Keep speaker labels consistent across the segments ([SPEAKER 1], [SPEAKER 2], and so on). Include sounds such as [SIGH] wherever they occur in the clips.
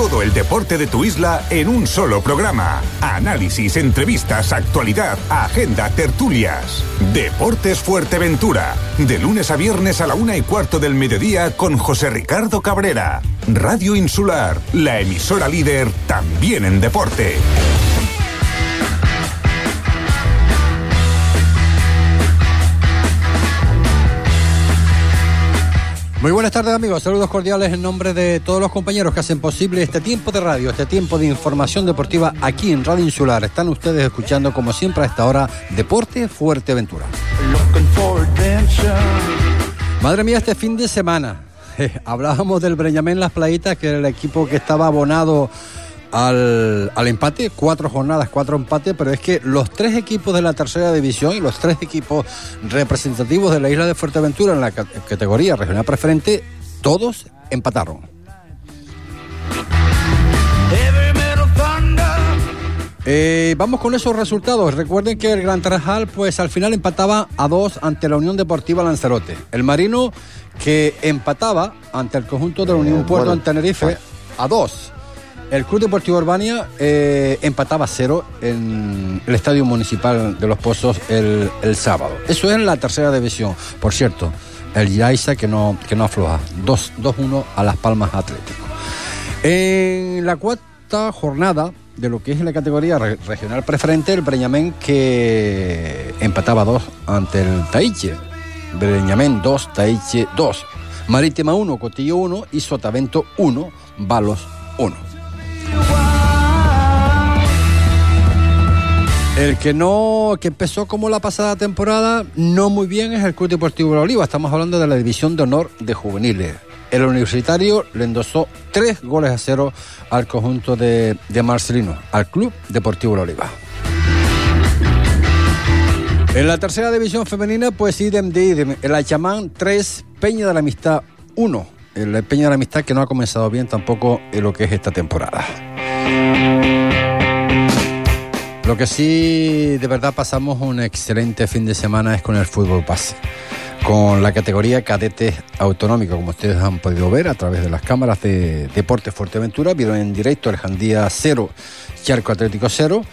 [SPEAKER 1] Todo el deporte de tu isla en un solo programa. Análisis, entrevistas, actualidad, agenda, tertulias. Deportes Fuerteventura. De lunes a viernes a la una y cuarto del mediodía con José Ricardo Cabrera. Radio Insular, la emisora líder también en deporte.
[SPEAKER 2] Muy buenas tardes amigos, saludos cordiales en nombre de todos los compañeros que hacen posible este tiempo de radio, este tiempo de información deportiva aquí en Radio Insular. Están ustedes escuchando como siempre a esta hora Deporte Fuerteventura. Madre mía, este fin de semana [LAUGHS] hablábamos del Breñamén Las Playitas, que era el equipo que estaba abonado al, empate, cuatro jornadas, cuatro empates, pero es que los tres equipos de la tercera división y los tres equipos representativos de la isla de Fuerteventura en la categoría regional preferente, todos empataron. Eh, vamos con esos resultados. Recuerden que el Gran Tarajal, pues al final empataba a dos ante la Unión Deportiva Lanzarote. El Marino que empataba ante el conjunto de la Unión Puerto en Tenerife a dos. El Club Deportivo Urbania eh, empataba cero en el Estadio Municipal de Los Pozos el, sábado. Eso es en la tercera división. Por cierto, el Yaiza que no, afloja. 2-1 a Las Palmas Atlético. En la cuarta jornada de lo que es la categoría regional preferente, el Breñamén que empataba dos ante el Taiche. Breñamén 2, Taiche 2. Marítima 1, Cotillo 1 y Sotavento 1, Balos 1. El que no, que empezó como la pasada temporada, no muy bien, es el Club Deportivo La Oliva. Estamos hablando de la división de honor de juveniles. El universitario le endosó tres goles a cero al conjunto de, Marcelino, al Club Deportivo La Oliva. En la tercera división femenina, pues idem de idem. El Achamán 3, Peña de la Amistad 1. El Peña de la Amistad que no ha comenzado bien tampoco en lo que es esta temporada. Lo que sí de verdad pasamos un excelente fin de semana es con el fútbol base. Con la categoría cadete autonómico, como ustedes han podido ver a través de las cámaras de Deportes Fuerteventura, vieron en directo el Jandía 0, Charco Atlético 0.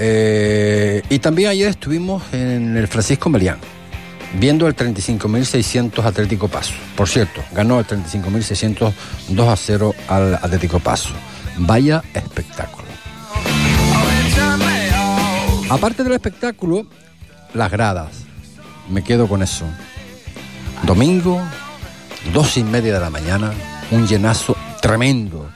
[SPEAKER 2] Eh, y también ayer estuvimos en el Francisco Melián, viendo el 35.600 Atlético Paso. Por cierto, ganó el 35.600 2 a 0 al Atlético Paso. Vaya espectáculo. Aparte del espectáculo, las gradas. Me quedo con eso. Domingo, dos y media de la mañana, un llenazo tremendo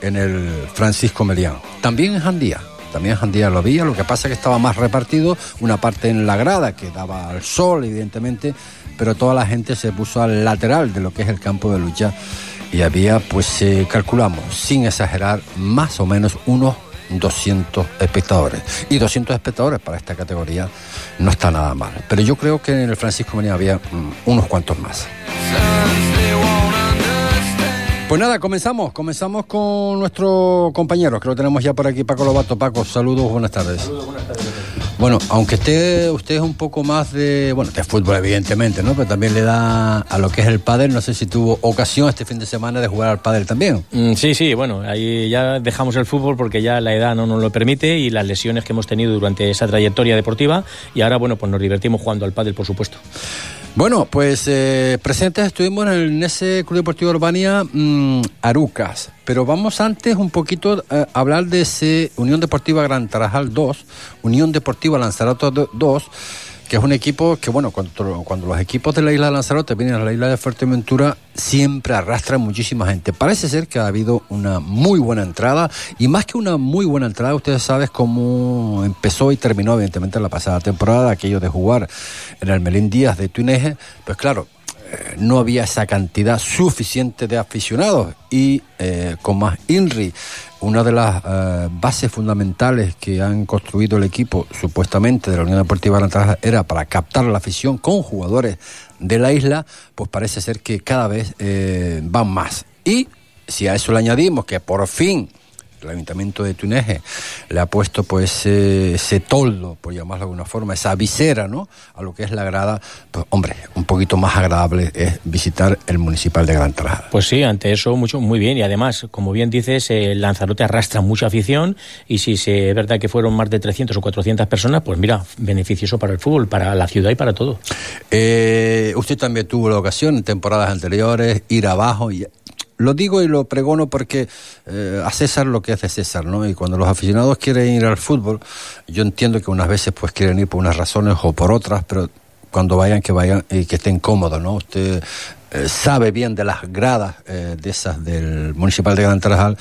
[SPEAKER 2] en el Francisco Melián. También en Jandía. También en Jandía lo había, lo que pasa es que estaba más repartido, una parte en la grada que daba al sol, evidentemente, pero toda la gente se puso al lateral de lo que es el campo de lucha y había, pues eh, calculamos, sin exagerar, más o menos unos 200 espectadores. Y 200 espectadores para esta categoría no está nada mal. Pero yo creo que en el Francisco Menía había mm, unos cuantos más. Pues nada, comenzamos. Comenzamos con nuestro compañero, que lo tenemos ya por aquí, Paco Lobato. Paco, saludos, buenas tardes. Saludos, buenas tardes. Bueno, aunque esté usted es un poco más de, bueno, de fútbol evidentemente, ¿no? Pero también le da a lo que es el pádel, no sé si tuvo ocasión este fin de semana de jugar al pádel también.
[SPEAKER 3] Mm, sí, sí, bueno, ahí ya dejamos el fútbol porque ya la edad no nos lo permite y las lesiones que hemos tenido durante esa trayectoria deportiva y ahora, bueno, pues nos divertimos jugando al pádel, por supuesto.
[SPEAKER 2] Bueno, pues eh, presentes estuvimos en, ese Club Deportivo Urbania mm, Arucas, pero vamos antes un poquito a hablar de ese Unión Deportiva Gran Tarajal 2, Unión Deportiva Lanzarote 2, es un equipo que, bueno, cuando, cuando los equipos de la isla de Lanzarote vienen a la isla de Fuerteventura, siempre arrastran muchísima gente. Parece ser que ha habido una muy buena entrada, y más que una muy buena entrada, ustedes saben cómo empezó y terminó, evidentemente, la pasada temporada, aquello de jugar en el Melín Díaz de Tuineje, pues claro, eh, no había esa cantidad suficiente de aficionados y eh, con más INRI una de las eh, bases fundamentales que han construido el equipo, supuestamente de la Unión Deportiva Naranjas, era para captar la afición con jugadores de la isla, pues parece ser que cada vez van más. Y si a eso le añadimos que por fin el Ayuntamiento de Tuneje le ha puesto pues ese toldo, por llamarlo de alguna forma, esa visera, ¿no? A lo que es la grada, pues hombre, un poquito más agradable es visitar el municipal de Gran Tarajal.
[SPEAKER 3] Pues sí, ante eso mucho muy bien y además, como bien dices, el Lanzarote arrastra mucha afición y si se, es verdad que fueron más de 300 o 400 personas, pues mira, beneficioso para el fútbol, para la ciudad y para todo.
[SPEAKER 2] Eh, usted también tuvo la ocasión en temporadas anteriores ir abajo y lo digo y lo pregono porque eh, a César lo que hace César, ¿no? Y cuando los aficionados quieren ir al fútbol, yo entiendo que unas veces pues quieren ir por unas razones o por otras, pero cuando vayan que vayan y que estén cómodos, ¿no? Usted eh, sabe bien de las gradas eh, de esas del municipal de Gran Tarajal,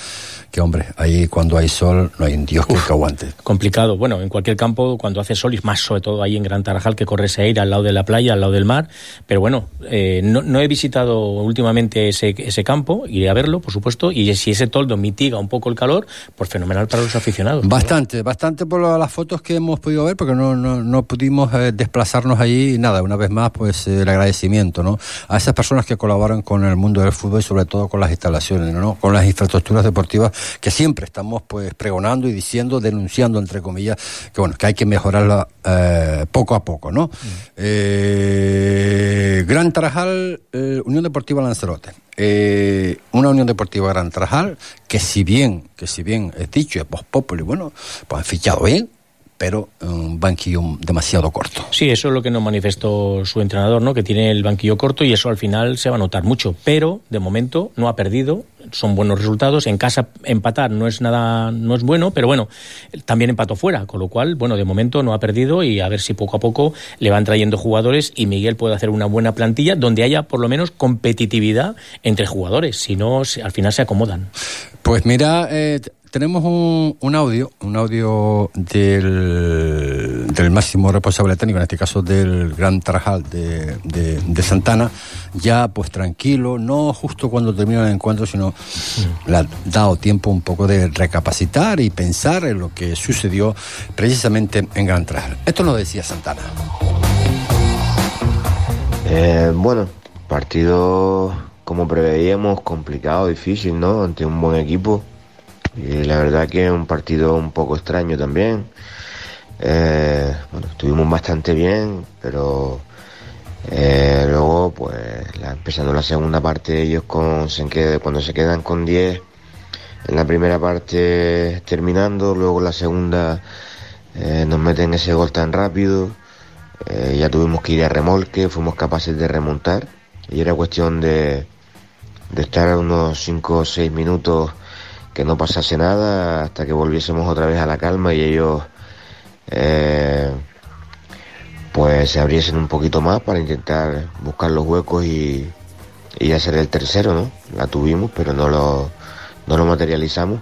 [SPEAKER 2] que hombre, ahí cuando hay sol no hay un Dios que, aguante.
[SPEAKER 3] Complicado. Bueno, en cualquier campo cuando hace sol y más sobre todo ahí en Gran Tarajal que corre ese aire al lado de la playa, al lado del mar. Pero bueno, eh, no, he visitado últimamente ese, ese campo, iré a verlo, por supuesto, y si ese toldo mitiga un poco el calor, pues fenomenal para los aficionados.
[SPEAKER 2] Bastante, bastante por las fotos que hemos podido ver, porque no, no, no pudimos desplazarnos allí y nada, una vez más, pues el agradecimiento, ¿no? A esas personas que colaboran con el mundo del fútbol y sobre todo con las instalaciones, ¿no? con las infraestructuras deportivas que siempre estamos pues pregonando y diciendo, denunciando entre comillas, que bueno, que hay que mejorarla eh, poco a poco, ¿no? Eh, Gran Tarajal, eh, Unión Deportiva Lanzarote. una Unión Deportiva Gran Tarajal que si bien, que si bien es dicho, es post bueno, pues han fichado bien, pero un banquillo demasiado corto.
[SPEAKER 3] Sí, eso es lo que nos manifestó su entrenador, ¿no? que tiene el banquillo corto y eso al final se va a notar mucho, pero de momento no ha perdido, son buenos resultados, en casa empatar no es nada no es bueno, pero bueno, también empató fuera, con lo cual, bueno, de momento no ha perdido y a ver si poco a poco le van trayendo jugadores y Miguel puede hacer una buena plantilla donde haya por lo menos competitividad entre jugadores, si no al final se acomodan.
[SPEAKER 2] Pues mira, eh, tenemos un, un, audio, un audio del, del, máximo responsable técnico, en este caso del Gran Tarajal de, de, Santana, ya pues tranquilo, no justo cuando termina el encuentro, sino le ha dado tiempo un poco de recapacitar y pensar en lo que sucedió precisamente en Gran Tarajal. Esto lo decía Santana.
[SPEAKER 4] Eh, bueno, partido como preveíamos, complicado, difícil, ¿no? Ante un buen equipo y la verdad que es un partido un poco extraño también. Eh, bueno, estuvimos bastante bien, pero eh, luego, pues, empezando la segunda parte, ellos con, se cuando se quedan con 10, en la primera parte terminando, luego la segunda eh, nos meten ese gol tan rápido, ya tuvimos que ir a remolque, fuimos capaces de remontar, y era cuestión de, de estar unos 5 o 6 minutos que no pasase nada hasta que volviésemos otra vez a la calma y ellos eh, pues se abriesen un poquito más para intentar buscar los huecos y, y hacer el tercero, ¿no? La tuvimos, pero no lo, no lo materializamos.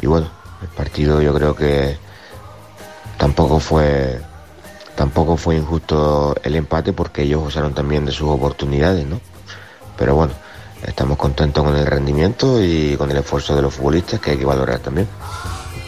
[SPEAKER 4] Y bueno, el partido yo creo que tampoco fue tampoco fue injusto el empate porque ellos usaron también de sus oportunidades, ¿no? Pero bueno, estamos contentos con el rendimiento y con el esfuerzo de los futbolistas que hay que valorar también.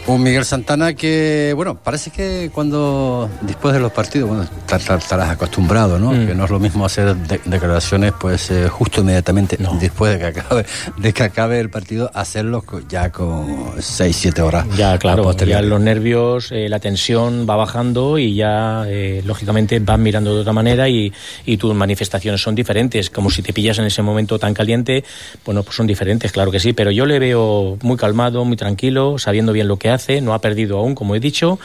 [SPEAKER 2] Un Miguel Santana que, bueno, parece que cuando, después de los partidos, bueno, estarás acostumbrado, ¿no? Mm. Que no es lo mismo hacer declaraciones, pues, eh, justo inmediatamente después de que acabe de que acabe el partido, hacerlo ya con 6, 7 horas.
[SPEAKER 3] Ya, claro, ya los nervios, eh, la tensión va bajando y ya, eh, lógicamente, van mirando de otra manera y, y, tus manifestaciones son diferentes. Como si te pillas en ese momento tan caliente, bueno, pues son diferentes, claro que sí, pero yo le veo muy calmado, muy tranquilo, sabiendo bien lo que hace, no ha perdido aún, como he dicho,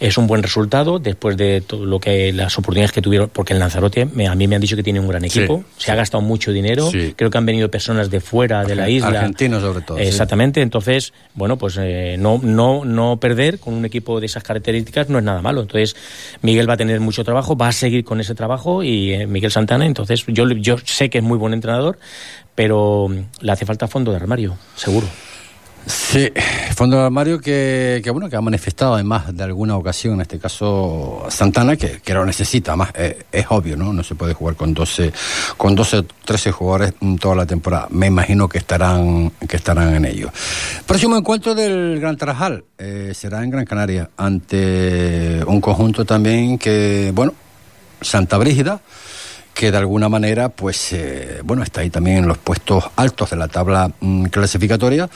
[SPEAKER 3] es un buen resultado después de todo lo que las oportunidades que tuvieron, porque el Lanzarote a mí me han dicho que tiene un gran equipo, se ha gastado mucho dinero, creo que han venido personas de fuera de la isla,
[SPEAKER 2] argentinos sobre todo,
[SPEAKER 3] exactamente, entonces bueno pues eh, no no no perder con un equipo de esas características no es nada malo, entonces Miguel va a tener mucho trabajo, va a seguir con ese trabajo y eh, Miguel Santana, entonces yo yo sé que es muy buen entrenador, pero le hace falta fondo de armario, seguro.
[SPEAKER 2] Sí, fondo de armario que, que, bueno que ha manifestado además de alguna ocasión, en este caso Santana, que, que lo necesita, más eh, es obvio, ¿no? No se puede jugar con 12, con 12, 13 jugadores toda la temporada. Me imagino que estarán, que estarán en ello. Próximo encuentro del Gran Tarajal eh, será en Gran Canaria, ante un conjunto también que, bueno, Santa Brígida que de alguna manera, pues, eh, bueno, está ahí también en los puestos altos de la tabla mm, clasificatoria,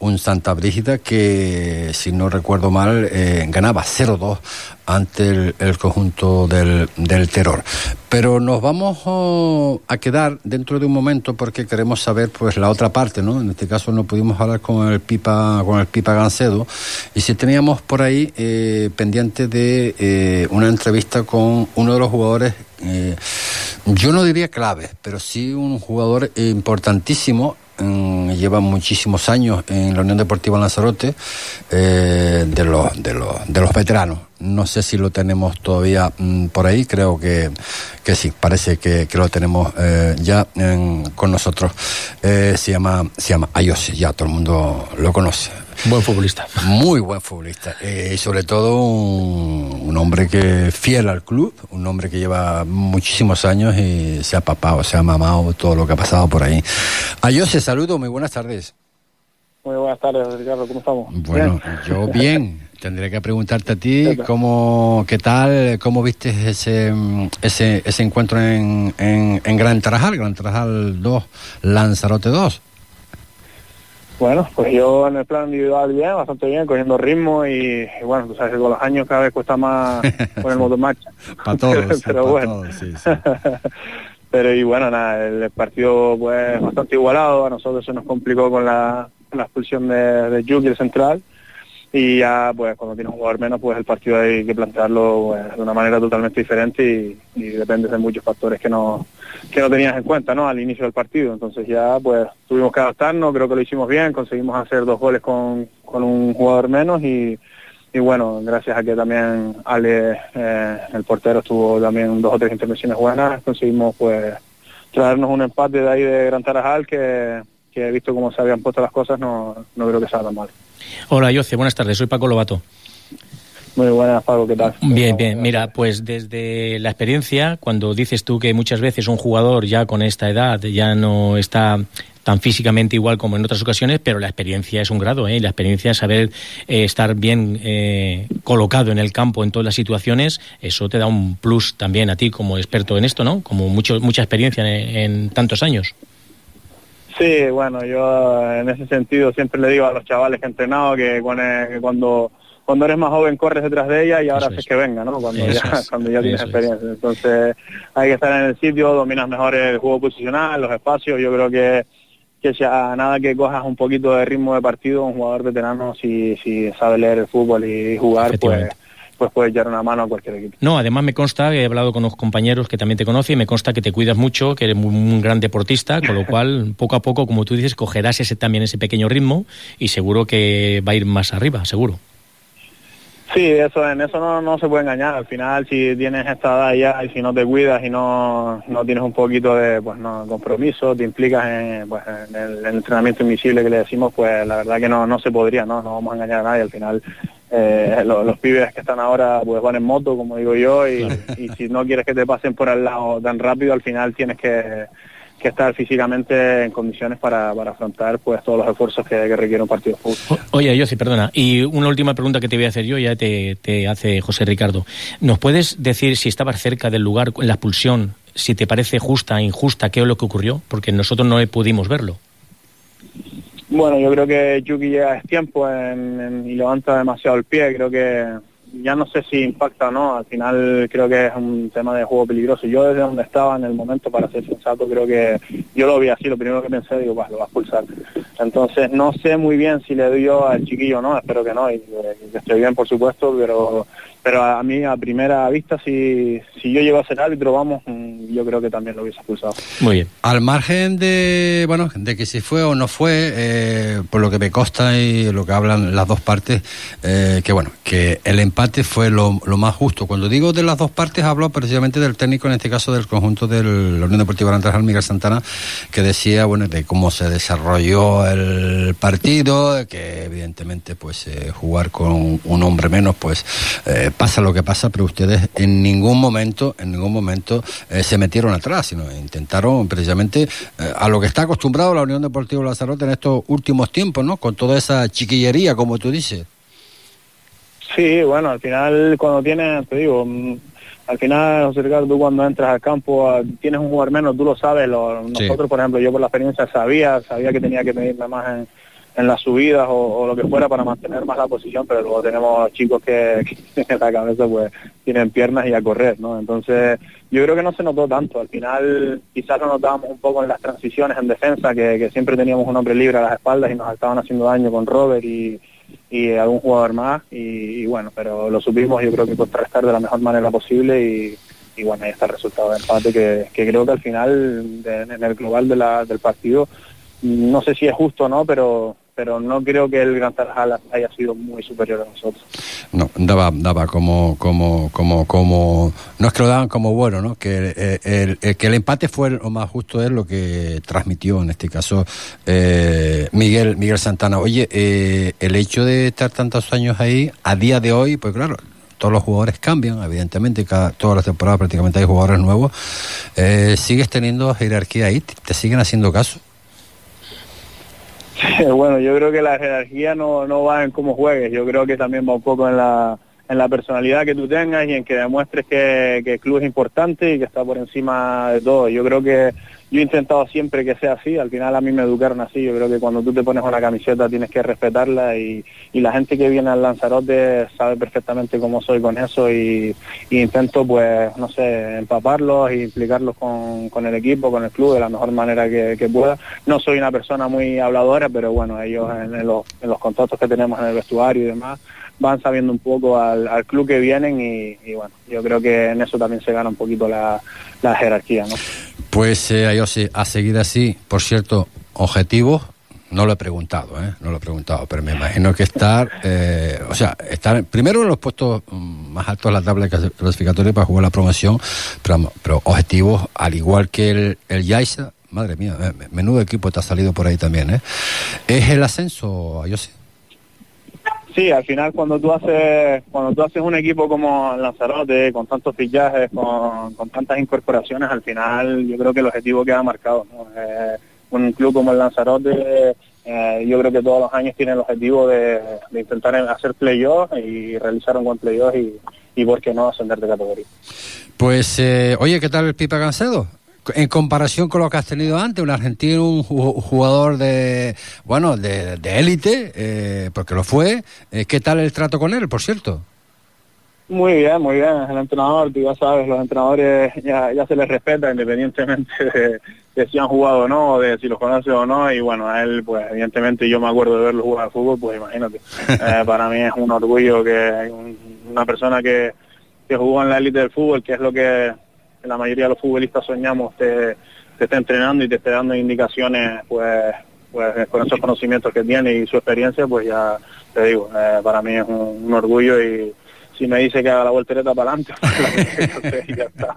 [SPEAKER 2] un Santa Brígida que, si no recuerdo mal, eh, ganaba 0-2 ante el, conjunto del, del, terror. Pero nos vamos oh, a quedar dentro de un momento porque queremos saber pues la otra parte, ¿no? En este caso no pudimos hablar con el Pipa, con el Pipa Gancedo y si teníamos por ahí eh, pendiente de eh, una entrevista con uno de los jugadores eh, yo no diría clave, pero sí un jugador importantísimo lleva muchísimos años en la Unión Deportiva Lanzarote eh, de, los, de, los, de los veteranos. No sé si lo tenemos todavía mm, por ahí, creo que, que sí, parece que, que lo tenemos eh, ya con nosotros. Eh, se llama, se llama Ayose, ya todo el mundo lo conoce.
[SPEAKER 3] Buen futbolista.
[SPEAKER 2] Muy buen futbolista. y sobre todo un, un, hombre que fiel al club, un hombre que lleva muchísimos años y se ha papado, se ha mamado todo lo que ha pasado por ahí. Ayose, saludo, muy buenas tardes.
[SPEAKER 5] Muy buenas tardes, Ricardo, ¿cómo estamos?
[SPEAKER 2] Bueno, yo bien. [LAUGHS] Tendría que preguntarte a ti cómo, qué tal, cómo viste ese, ese, ese encuentro en, en, en Gran Tarajal, Gran Tarajal 2, Lanzarote 2.
[SPEAKER 5] Bueno, pues yo en el plan individual bien, bastante bien, cogiendo ritmo y, bueno, tú sabes que con los años cada vez cuesta más [LAUGHS] con el modo marcha.
[SPEAKER 2] para todos, [LAUGHS]
[SPEAKER 5] pero bueno. sí, sí. [LAUGHS] pero y bueno, nada, el partido pues bastante igualado, a nosotros se nos complicó con la, la expulsión de, de Yuki, el central, y ya pues cuando tienes un jugador menos pues el partido hay que plantearlo pues, de una manera totalmente diferente y, depende de muchos factores que no que no tenías en cuenta no al inicio del partido. Entonces ya pues tuvimos que adaptarnos creo que lo hicimos bien conseguimos hacer dos goles con, con un jugador menos y, y bueno gracias a que también Ale eh, el portero tuvo también dos o tres intervenciones buenas conseguimos pues traernos un empate de ahí de Gran Tarajal que que he visto cómo se habían puesto las cosas no, no creo que tan mal.
[SPEAKER 3] Hola, Yoce, buenas tardes, soy Paco Lobato.
[SPEAKER 5] Muy buenas, Paco, ¿qué tal?
[SPEAKER 3] Bien, bien. Mira, pues desde la experiencia, cuando dices tú que muchas veces un jugador ya con esta edad ya no está tan físicamente igual como en otras ocasiones, pero la experiencia es un grado, ¿eh? La experiencia, saber eh, estar bien eh, colocado en el campo en todas las situaciones, eso te da un plus también a ti como experto en esto, ¿no? Como mucho, mucha experiencia en tantos años.
[SPEAKER 5] Sí, bueno, yo en ese sentido siempre le digo a los chavales que he entrenado que cuando cuando eres más joven corres detrás de ella y ahora haces que venga, ¿no? Cuando ya, [LAUGHS] cuando ya tienes experiencia. Entonces hay que estar en el sitio, dominas mejor el juego posicional, los espacios. Yo creo que que sea nada que cojas un poquito de ritmo de partido, un jugador veterano si, si sabe leer el fútbol y jugar, pues pues puedes echar una mano a cualquier equipo.
[SPEAKER 3] No, además me consta, he hablado con los compañeros que también te conocen, me consta que te cuidas mucho, que eres un gran deportista, con lo [LAUGHS] cual poco a poco, como tú dices, cogerás ese también ese pequeño ritmo y seguro que va a ir más arriba, seguro.
[SPEAKER 5] Sí, eso en eso no, no se puede engañar. Al final, si tienes esta edad ya y si no te cuidas y no, no tienes un poquito de pues no compromiso, te implicas en, pues, en el, entrenamiento invisible que le decimos, pues la verdad que no, no se podría, ¿no? No vamos a engañar a nadie. Al final eh, los, pibes que están ahora pues van en moto, como digo yo, y, si no quieres que te pasen por al lado tan rápido, al final tienes que, estar físicamente en condiciones para, afrontar pues todos los esfuerzos que, requiere un partido de fútbol.
[SPEAKER 3] Oye, yo sí, perdona. Y una última pregunta que te voy a hacer yo, ya te, te hace José Ricardo. ¿Nos puedes decir si estabas cerca del lugar en la expulsión, si te parece justa, injusta, qué es lo que ocurrió? Porque nosotros no pudimos verlo.
[SPEAKER 5] Bueno, yo creo que Yuki ya es tiempo en, y levanta demasiado el pie. Creo que ya no sé si impacta o no. Al final creo que es un tema de juego peligroso. Yo desde donde estaba en el momento, para ser sensato, creo que yo lo vi así. Lo primero que pensé, digo, pues lo va a expulsar. Entonces no sé muy bien si le doy yo al chiquillo o no. Espero que no y que esté bien, por supuesto, pero pero a mí a primera vista si, si yo llego a ser árbitro vamos mm, yo creo que también lo hubiese expulsado.
[SPEAKER 2] Muy bien. Al margen de bueno de que si fue o no fue eh, por lo que me consta y lo que hablan las dos partes eh, que bueno que el empate fue lo, lo, más justo. Cuando digo de las dos partes hablo precisamente del técnico en este caso del conjunto de la Unión Deportiva Naranjal Miguel Santana que decía bueno de cómo se desarrolló el partido que evidentemente pues eh, jugar con un hombre menos pues pasa lo que pasa, pero ustedes en ningún momento, en ningún momento eh, se metieron atrás, sino intentaron precisamente eh, a lo que está acostumbrado la Unión Deportiva Lanzarote en estos últimos tiempos, ¿no? Con toda esa chiquillería, como tú dices.
[SPEAKER 5] Sí, bueno, al final cuando tienes, te digo, mm, al final, José Ricardo, tú cuando entras al campo ah, tienes un jugador menos, tú lo sabes. nosotros, por ejemplo, yo por la experiencia sabía, sabía que tenía que medirme más en, en las subidas o, lo que fuera para mantener más la posición, pero luego tenemos chicos que, en la cabeza pues tienen piernas y a correr, ¿no? Entonces yo creo que no se notó tanto, al final quizás lo notábamos un poco en las transiciones en defensa, que, siempre teníamos un hombre libre a las espaldas y nos estaban haciendo daño con Robert y, algún jugador más, y, bueno, pero lo supimos yo creo que contrarrestar de la mejor manera posible y, bueno, ahí está el resultado de empate que, creo que al final en el global de del partido no sé si es justo no, pero pero no creo que el Gran Tarajal haya sido muy superior a nosotros.
[SPEAKER 2] No, daba, daba como, como, como, como, no es que lo daban como bueno, ¿no? Que eh, el, que el empate fue lo más justo es lo que transmitió en este caso eh, Miguel, Miguel Santana. Oye, eh, el hecho de estar tantos años ahí, a día de hoy, pues claro, todos los jugadores cambian, evidentemente, cada, todas las temporadas prácticamente hay jugadores nuevos. ¿Sigues teniendo jerarquía ahí? ¿Te siguen haciendo caso? [LAUGHS]
[SPEAKER 5] bueno, yo creo que la jerarquía no, no va en cómo juegues, yo creo que también va un poco en la, en la personalidad que tú tengas y en que demuestres que, que el club es importante y que está por encima de todo. Yo creo que yo he intentado siempre que sea así, al final a mí me educaron así, yo creo que cuando tú te pones una camiseta tienes que respetarla y, y la gente que viene al Lanzarote sabe perfectamente cómo soy con eso y, intento pues, no sé, empaparlos y implicarlos con, con, el equipo, con el club de la mejor manera que, pueda. No soy una persona muy habladora, pero bueno, ellos en, los, en los contactos que tenemos en el vestuario y demás van sabiendo un poco al, al club que vienen y, y, bueno, yo creo que en eso también se gana un poquito la, la jerarquía, ¿no?
[SPEAKER 2] Pues eh, yo sí, a seguir así, por cierto, objetivos, no lo he preguntado, ¿eh? no lo he preguntado, pero me imagino que estar, eh, o sea, estar primero en los puestos mm, más altos de la tabla clasificatoria para jugar la promoción, pero, objetivos, al igual que el, el Yaisa, madre mía, eh, menudo equipo te ha salido por ahí también, ¿eh? ¿Es el ascenso, yo? Sí,
[SPEAKER 5] al final cuando tú haces cuando tú haces un equipo como Lanzarote, con tantos fichajes, con, tantas incorporaciones, al final yo creo que el objetivo queda marcado. Eh, un club como el Lanzarote, eh, yo creo que todos los años tiene el objetivo de, intentar hacer playoffs y realizar un buen playoff y, y, por qué no, ascender de categoría.
[SPEAKER 2] Pues, eh, oye, ¿qué tal el Pipa Gancedo? En comparación con lo que has tenido antes, un argentino, un jugador de, bueno, de élite, eh, porque lo fue, eh, ¿qué tal el trato con él, por cierto?
[SPEAKER 5] Muy bien, muy bien. El entrenador, tú ya sabes, los entrenadores ya, ya se les respeta independientemente [LAUGHS] de, si han jugado o no, de si los conoce o no. Y bueno, a él, pues evidentemente yo me acuerdo de verlo jugar al fútbol, pues imagínate. [LAUGHS] Eh, para mí es un orgullo que una persona que, que jugó en la élite del fútbol, que es lo que la mayoría de los futbolistas soñamos, te, te esté entrenando y te esté dando indicaciones, pues, pues con esos conocimientos que tiene y su experiencia, pues ya te digo, eh, para mí es un, orgullo y si me dice que haga la voltereta para adelante, [LAUGHS] pues, ya está.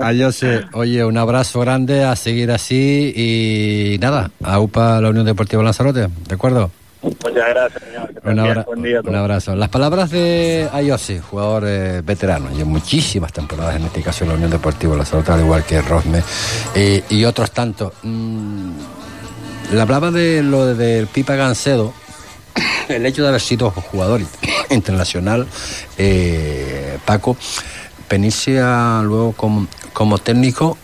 [SPEAKER 2] Adiós, oye, un abrazo grande, a seguir así y nada, a UPA la Unión Deportiva Lanzarote, ¿de acuerdo?
[SPEAKER 5] Muchas gracias, señor.
[SPEAKER 2] Un, abrazo. Las palabras de Ayosi, jugador eh, veterano, y muchísimas temporadas, en este caso en la Unión Deportiva La Salud, al igual que Rosme eh, y otros tantos. Mm, le hablaba de lo del Pipa Gancedo, [COUGHS] el hecho de haber sido jugador [COUGHS] internacional, eh, Paco, venirse luego como, como técnico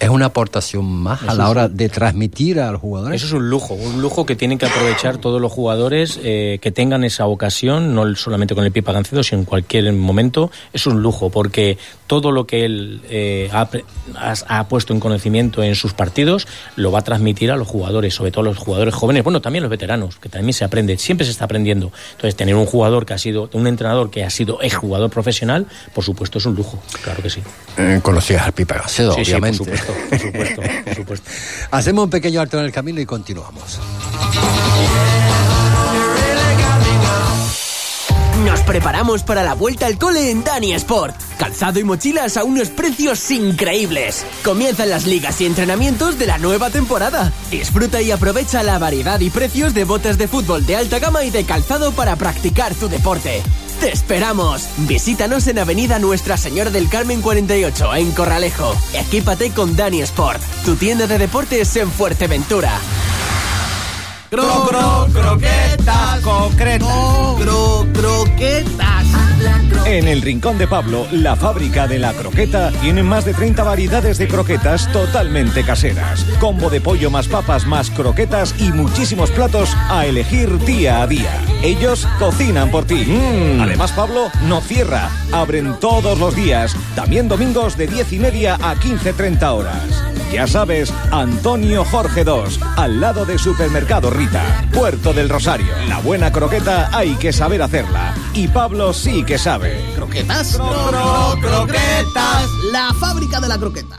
[SPEAKER 2] es una aportación más a la hora de transmitir a los jugadores.
[SPEAKER 3] Eso es un lujo, un lujo que tienen que aprovechar todos los jugadores eh, que tengan esa ocasión, no solamente con el Pipa Gancedo, sino en cualquier momento. Es un lujo porque todo lo que él eh, ha, puesto en conocimiento en sus partidos lo va a transmitir a los jugadores, sobre todo los jugadores jóvenes, bueno, también los veteranos, que también se aprende, siempre se está aprendiendo. Entonces, tener un jugador que ha sido, un entrenador que ha sido jugador profesional, por supuesto, es un lujo, claro que sí.
[SPEAKER 2] Eh, conocías al Pipa Gancedo, obviamente.
[SPEAKER 3] Sí, por
[SPEAKER 2] Hacemos un pequeño alto en el camino y continuamos.
[SPEAKER 6] Nos preparamos para la vuelta al cole en Dani Sport. Calzado y mochilas a unos precios increíbles. Comienzan las ligas y entrenamientos de la nueva temporada. Disfruta y aprovecha la variedad y precios de botas de fútbol de alta gama y de calzado para practicar tu deporte. ¡Te esperamos! Visítanos en Avenida Nuestra Señora del Carmen 48, en Corralejo. Equípate con Dani Sport, tu tienda de deportes en Fuerteventura.
[SPEAKER 7] Cro, cro, croquetas, concretas.
[SPEAKER 8] Cro, croquetas.
[SPEAKER 7] En el Rincón de Pablo, la fábrica de la croqueta, tiene más de 30 variedades de croquetas totalmente caseras. Combo de pollo más papas más croquetas y muchísimos platos a elegir día a día. Ellos cocinan por ti. Mm. Además, Pablo no cierra. Abren todos los días, también domingos de 10 y media a 15.30 horas. Ya sabes, Antonio Jorge II, al lado de Supermercado Rita, Puerto del Rosario. La buena croqueta hay que saber hacerla. Y Pablo sí que sabe.
[SPEAKER 8] ¿Croquetas?
[SPEAKER 7] croquetas.
[SPEAKER 8] La fábrica de la croqueta.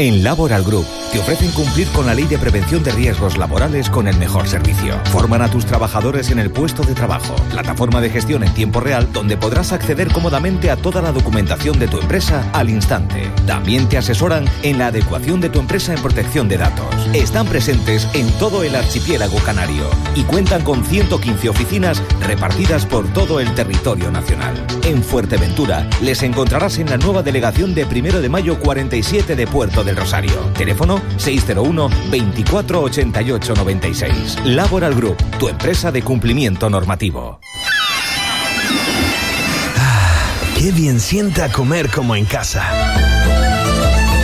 [SPEAKER 9] En Laboral Group te ofrecen cumplir con la ley de prevención de riesgos laborales con el mejor servicio. Forman a tus trabajadores en el puesto de trabajo, plataforma de gestión en tiempo real donde podrás acceder cómodamente a toda la documentación de tu empresa al instante. También te asesoran en la adecuación de tu empresa en protección de datos. Están presentes en todo el archipiélago canario y cuentan con 115 oficinas repartidas por todo el territorio nacional. En Fuerteventura les encontrarás en la nueva delegación de Primero de Mayo 47 de Puerto del Rosario. Teléfono 601 24 88 96. Laboral Group, tu empresa de cumplimiento normativo.
[SPEAKER 10] Qué bien sienta comer como en casa.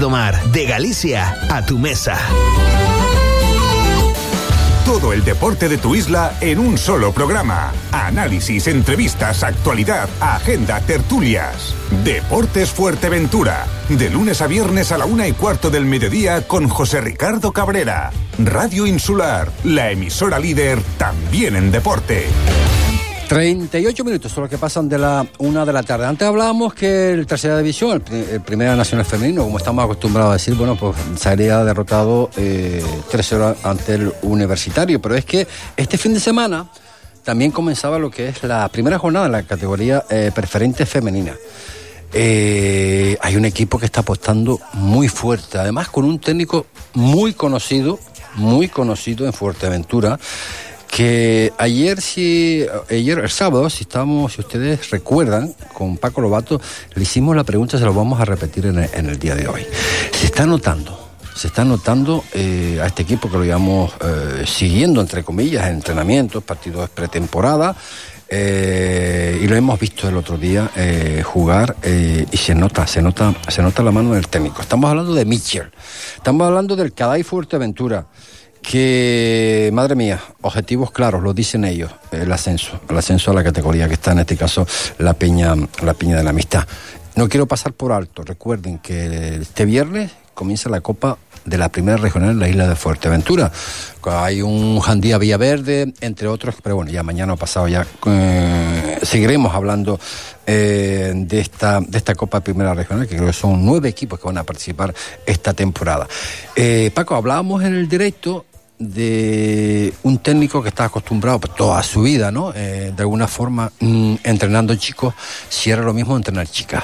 [SPEAKER 10] Domar, de Galicia a tu mesa.
[SPEAKER 1] Todo el deporte de tu isla en un solo programa. Análisis, entrevistas, actualidad, agenda, tertulias. Deportes Fuerteventura. De lunes a viernes a la una y cuarto del mediodía con José Ricardo Cabrera. Radio Insular, la emisora líder también en deporte.
[SPEAKER 2] 38 minutos son los que pasan de la una de la tarde. Antes hablábamos que el tercera división, el, el Primera Nacional Femenino, como estamos acostumbrados a decir, bueno, pues salía derrotado eh, 3-0 ante el Universitario. Pero es que este fin de semana también comenzaba lo que es la primera jornada en la categoría eh, preferente femenina. Eh, hay un equipo que está apostando muy fuerte, además con un técnico muy conocido, muy conocido en Fuerteventura, que ayer si ayer el sábado si estábamos si ustedes recuerdan con Paco Lobato le hicimos la pregunta se lo vamos a repetir en el, día de hoy se está notando se está notando eh, a este equipo que lo llevamos eh, siguiendo entre comillas en entrenamientos partidos pretemporada eh, y lo hemos visto el otro día jugar y se nota, se nota, se nota la mano del técnico. Estamos hablando de Mitchell, estamos hablando del Caday Fuerteventura, que, madre mía, objetivos claros, lo dicen ellos, el ascenso, el ascenso a la categoría que está en este caso la Peña, la Peña de la Amistad. No quiero pasar por alto, recuerden que este viernes comienza la Copa de la Primera Regional en la isla de Fuerteventura. Hay un Jandía Villaverde, entre otros, pero bueno, ya mañana o pasado ya eh, seguiremos hablando eh, de, esta, de esta Copa Primera Regional, que creo que son nueve equipos que van a participar esta temporada. Eh, Paco, hablábamos en el directo de un técnico que está acostumbrado pues, toda su vida, ¿no? Eh, de alguna forma, mm, entrenando chicos, si era lo mismo entrenar chicas.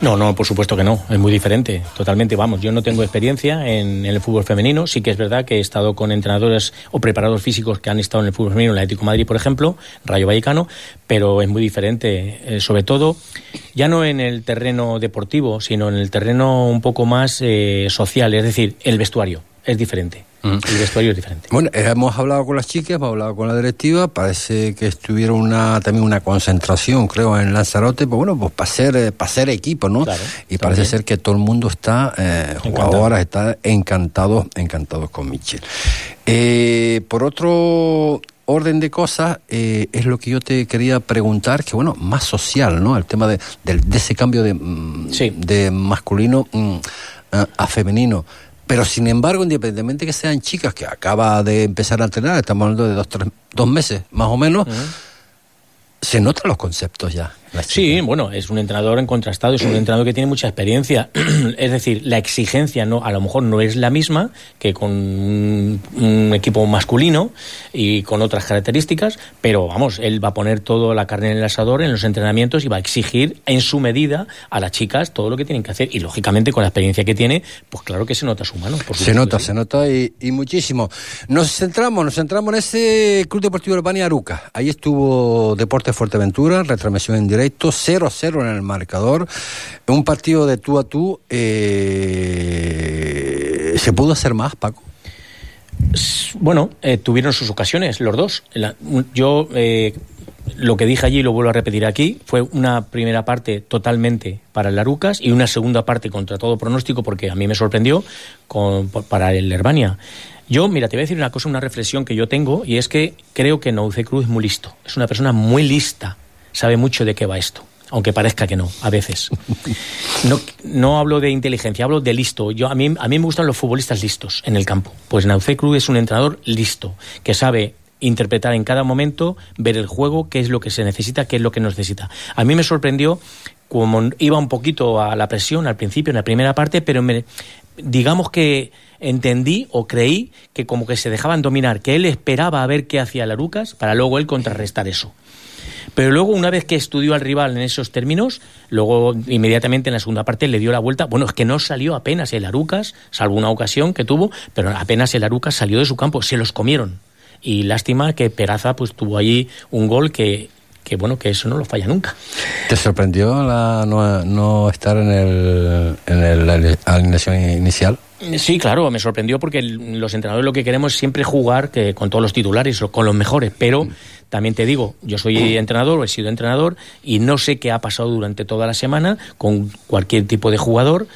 [SPEAKER 3] No, no, por supuesto que no, es muy diferente, totalmente. Vamos, yo no tengo experiencia en, en el fútbol femenino, sí que es verdad que he estado con entrenadores o preparadores físicos que han estado en el fútbol femenino, en el Atlético de Madrid, por ejemplo, Rayo Vallecano, pero es muy diferente, eh, sobre todo, ya no en el terreno deportivo, sino en el terreno un poco más eh, social, es decir, el vestuario. Es diferente. El vestuario es diferente.
[SPEAKER 2] Bueno, eh, hemos hablado con las chicas, hemos hablado con la directiva, parece que estuvieron una también una concentración, creo, en Lanzarote, pues bueno, pues para ser, eh, para ser equipo, ¿no? y parece ser que todo el mundo está, eh, jugadoras están encantados, encantados con Michel. Eh, por otro orden de cosas, eh, es lo que yo te quería preguntar, que bueno, más social, ¿no? El tema de, del- de ese cambio de, mm, de masculino mm, a, a femenino. Pero sin embargo, independientemente que sean chicas que acaba de empezar a entrenar, estamos hablando de dos, tres, dos meses más o menos, se notan los conceptos ya.
[SPEAKER 3] Sí, bueno, es un entrenador en contrastado, es un entrenador que tiene mucha experiencia. [CLEARS THROAT] es decir, la exigencia no, a lo mejor no es la misma que con un, un equipo masculino y con otras características, pero vamos, él va a poner toda la carne en el asador en los entrenamientos y va a exigir en su medida a las chicas todo lo que tienen que hacer. Y lógicamente, con la experiencia que tiene, pues claro que se nota su mano. por
[SPEAKER 2] Se nota,
[SPEAKER 3] sí.
[SPEAKER 2] se nota y, y muchísimo. Nos centramos, nos centramos en ese Club Deportivo Urbania Aruca. Ahí estuvo Deportes Fuerteventura, retransmisión en directo, 0-0 en el marcador. Un partido de tú a tú. eh, ¿Se pudo hacer más, Paco?
[SPEAKER 3] Bueno, eh, tuvieron sus ocasiones, los dos. Yo eh, lo que dije allí y lo vuelvo a repetir aquí fue una primera parte totalmente para el Larucas y una segunda parte contra todo pronóstico porque a mí me sorprendió para el Herbania. Yo, mira, te voy a decir una cosa, una reflexión que yo tengo y es que creo que Nauce Cruz es muy listo. Es una persona muy lista, sabe mucho de qué va esto. Aunque parezca que no, a veces. No, no hablo de inteligencia, hablo de listo. Yo, a, mí, a mí me gustan los futbolistas listos en el campo. Pues Nauce Cruz es un entrenador listo, que sabe interpretar en cada momento, ver el juego, qué es lo que se necesita, qué es lo que necesita. A mí me sorprendió como iba un poquito a la presión al principio, en la primera parte, pero me, digamos que entendí o creí que como que se dejaban dominar, que él esperaba a ver qué hacía Larucas para luego él contrarrestar eso. Pero luego, una vez que estudió al rival en esos términos, luego inmediatamente en la segunda parte le dio la vuelta. Bueno, es que no salió apenas el Arucas, salvo una ocasión que tuvo, pero apenas el Arucas salió de su campo, se los comieron. Y lástima que Peraza pues tuvo allí un gol que, que bueno, que eso no lo falla nunca.
[SPEAKER 2] ¿Te sorprendió la, no, no estar en, el, en el- la alineación inicial?
[SPEAKER 3] Sí, claro, me sorprendió porque los entrenadores lo que queremos es siempre jugar que, con todos los titulares, con los mejores, pero también te digo, yo soy entrenador he sido entrenador y no sé qué ha pasado durante toda la semana con cualquier tipo de jugador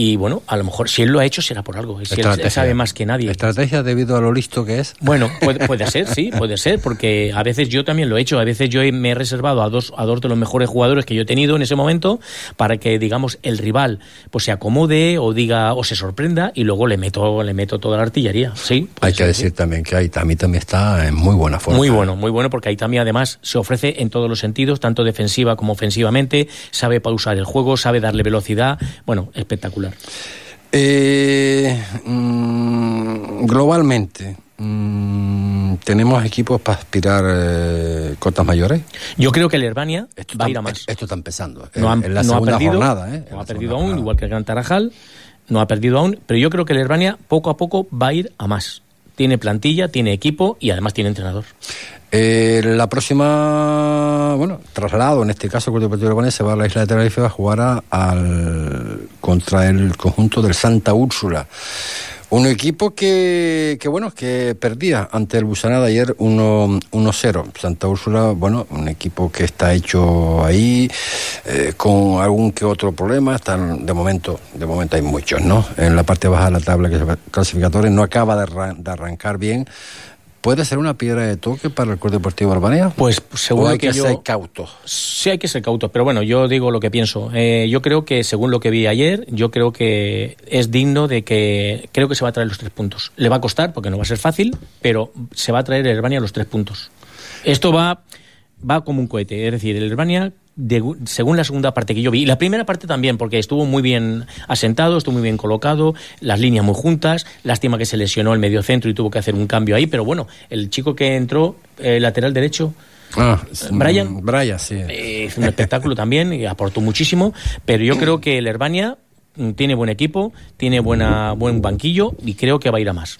[SPEAKER 3] y bueno, a lo mejor si él lo ha hecho será por algo, si él- sabe más que nadie.
[SPEAKER 2] Estrategia debido a lo listo que es.
[SPEAKER 3] Bueno, puede, [LAUGHS] puede ser, sí, puede ser, porque a veces yo también lo he hecho, a veces yo me he reservado a dos, a dos de los mejores jugadores que yo he tenido en ese momento para que, digamos, el rival pues se acomode o diga o se sorprenda y luego le meto, le meto toda la artillería, sí.
[SPEAKER 2] Hay que decir también que ahí también, también está en muy buena forma.
[SPEAKER 3] Muy bueno, muy bueno, porque Aitami además se ofrece en todos los sentidos, tanto defensiva como ofensivamente, sabe pausar el juego, sabe darle velocidad, bueno, espectacular.
[SPEAKER 2] Eh, mm, globalmente, mm, ¿tenemos equipos para aspirar eh, cotas mayores?
[SPEAKER 3] Yo creo que el Herbania va a ir a más.
[SPEAKER 2] Esto está empezando.
[SPEAKER 3] No,
[SPEAKER 2] en la
[SPEAKER 3] no ha perdido,
[SPEAKER 2] jornada. ¿eh?
[SPEAKER 3] no ha perdido aún, igual que el Gran Tarajal, no ha perdido aún, pero yo creo que el Herbania poco a poco va a ir a más. Tiene plantilla, tiene equipo y además tiene entrenador.
[SPEAKER 2] Eh, la próxima, bueno, traslado, en este caso, el Club Deportivo se va a la isla de Tenerife a jugar a- al, contra el conjunto del Santa Úrsula. Un equipo que, que, bueno, que perdía ante el Busanada ayer 1 1-0. Santa Úrsula, bueno, un equipo que está hecho ahí, eh, con algún que otro problema. Están, de momento, de momento hay muchos, ¿no? En la parte baja de la tabla clasificatoria no acaba de, arran- de arrancar bien. ¿Puede ser una piedra de toque para el Club Deportivo Urbania?
[SPEAKER 3] Pues según
[SPEAKER 2] ¿O
[SPEAKER 3] lo
[SPEAKER 2] hay que,
[SPEAKER 3] que yo-
[SPEAKER 2] ser cautos.
[SPEAKER 3] Sí hay que ser cautos, pero bueno, yo digo lo que pienso. Eh, yo creo que, según lo que vi ayer, yo creo que es digno de que... Creo que se va a traer los tres puntos. Le va a costar, porque no va a ser fácil, pero se va a traer el Herbania los tres puntos. Esto va, va como un cohete, es decir, el Herbania... de- según la segunda parte que yo vi, y la primera parte también, porque estuvo muy bien asentado, estuvo muy bien colocado, las líneas muy juntas, lástima que se lesionó el medio centro y tuvo que hacer un cambio ahí, pero bueno, el chico que entró, eh, lateral derecho,
[SPEAKER 2] Ah,
[SPEAKER 3] Brian.
[SPEAKER 2] Brian, sí.
[SPEAKER 3] eh, hizo un espectáculo también y aportó muchísimo, pero yo creo que el Herbania mm, tiene buen equipo, tiene buena buen banquillo y creo que va a ir a más.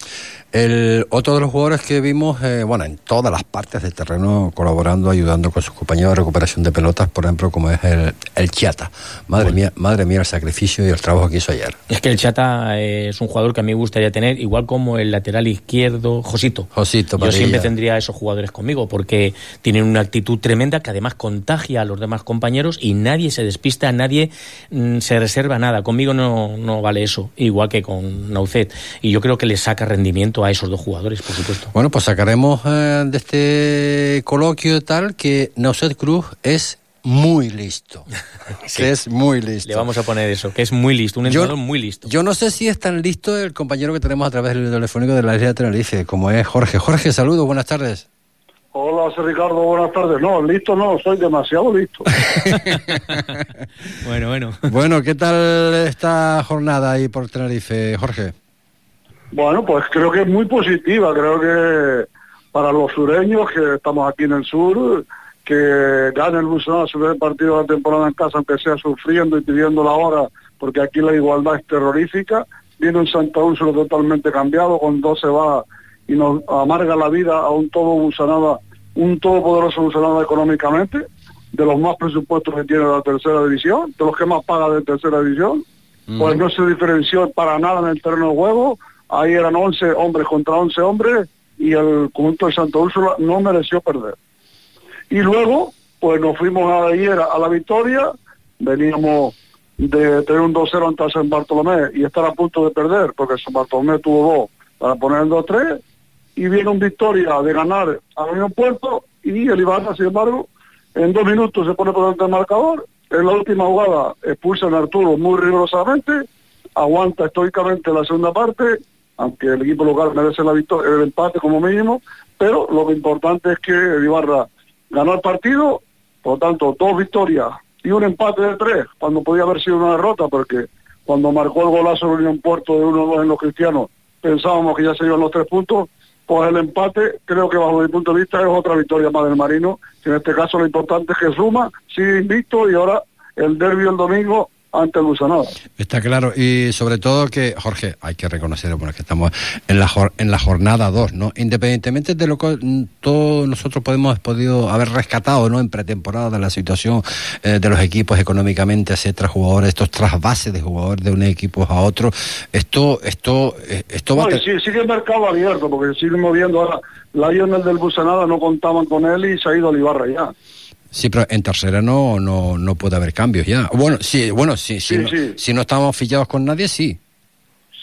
[SPEAKER 2] El otro de los jugadores que vimos, eh, bueno, en todas las partes del terreno, colaborando, ayudando con sus compañeros de recuperación de pelotas, por ejemplo, como es el, el Chiata. Madre mía, madre mía, el sacrificio y el trabajo que hizo ayer.
[SPEAKER 3] Es que el Chata eh, es un jugador que a mí me gustaría tener, igual como el lateral izquierdo, Josito.
[SPEAKER 2] Josito,
[SPEAKER 3] Yo siempre tendría a esos jugadores conmigo, porque tienen una actitud tremenda que además contagia a los demás compañeros y nadie se despista, nadie mm, se reserva nada. Conmigo no, no vale eso, igual que con Naucet. Y yo creo que le saca rendimiento a esos dos jugadores, por supuesto.
[SPEAKER 2] Bueno, pues sacaremos eh, de este coloquio tal que Nauset Cruz es muy listo. [LAUGHS] Que es muy listo.
[SPEAKER 3] Le vamos a poner eso, que es muy listo, un
[SPEAKER 2] Yo-
[SPEAKER 3] entrenador muy listo.
[SPEAKER 2] Yo no sé si es tan listo el compañero que tenemos a través del telefónico de la isla de Tenerife, como es Jorge. Jorge, saludos, buenas tardes.
[SPEAKER 11] Hola, soy Ricardo, buenas tardes. No, listo no, soy demasiado listo. [LAUGHS] [LAUGHS]
[SPEAKER 3] Bueno, bueno.
[SPEAKER 2] Bueno, ¿qué tal esta jornada ahí por Tenerife, Jorge?
[SPEAKER 11] Bueno, pues creo que es muy positiva, creo que para los sureños que estamos aquí en el sur, que gane el Busanada su primer partido de la temporada en casa, aunque sea sufriendo y pidiendo la hora, porque aquí la igualdad es terrorífica. Viene un Santa Úrsula totalmente cambiado, con dos se va y nos amarga la vida a un todo Busanada, un todopoderoso Busanada económicamente, de los más presupuestos que tiene la tercera división, de los que más paga de tercera división pues no se diferenció para nada en el terreno de juego. Ahí eran 11 hombres contra 11 hombres y el conjunto de Santa Úrsula no mereció perder. Y luego, pues nos fuimos ayer a la victoria, veníamos de tener un 2-0 ante San Bartolomé y estar a punto de perder, porque San Bartolomé tuvo dos para poner el 2-3, y viene un victoria de ganar a Unión Puerto y el Ibarra, sin embargo, en dos minutos se pone por delante del marcador, en la última jugada expulsan a Arturo muy rigurosamente, aguanta estoicamente la segunda parte, aunque el equipo local merece la victoria, el empate como mínimo, pero lo importante es que Ibarra ganó el partido, por lo tanto, dos victorias y un empate de tres, cuando podía haber sido una derrota, porque cuando marcó el golazo de Unión Puerto de 1-2 en los cristianos, pensábamos que ya se iban los tres puntos, pues el empate, creo que bajo mi punto de vista, es otra victoria más del Marino, que en este caso lo importante es que suma, sigue invicto y ahora el derbi el domingo ante el Busanada.
[SPEAKER 2] Está claro, y sobre todo que, Jorge, hay que reconocer bueno, que estamos en la, en la jornada 2, ¿no? Independientemente de lo que mm, todos nosotros podemos podido haber rescatado, ¿no? En pretemporada de la situación eh, de los equipos económicamente, etcétera, jugadores, estos trasvases de jugadores de un equipo a otro, esto, esto, eh, esto va
[SPEAKER 11] No,
[SPEAKER 2] a
[SPEAKER 11] sí- sigue el mercado abierto, porque siguen moviendo ahora. Lionel del Busanada no contaban con él y se ha ido al Ibarra ya.
[SPEAKER 2] Sí, pero en tercera no, no, no puede haber cambios ya. Bueno, sí, bueno, sí, sí,
[SPEAKER 11] Sí,
[SPEAKER 2] no-
[SPEAKER 11] sí.
[SPEAKER 2] si no estamos fichados con nadie, sí,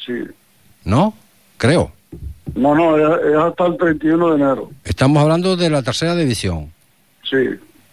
[SPEAKER 11] Sí.
[SPEAKER 2] ¿no? Creo.
[SPEAKER 11] No, no, es, es hasta el 31 de enero.
[SPEAKER 2] Estamos hablando de la tercera división.
[SPEAKER 11] Sí.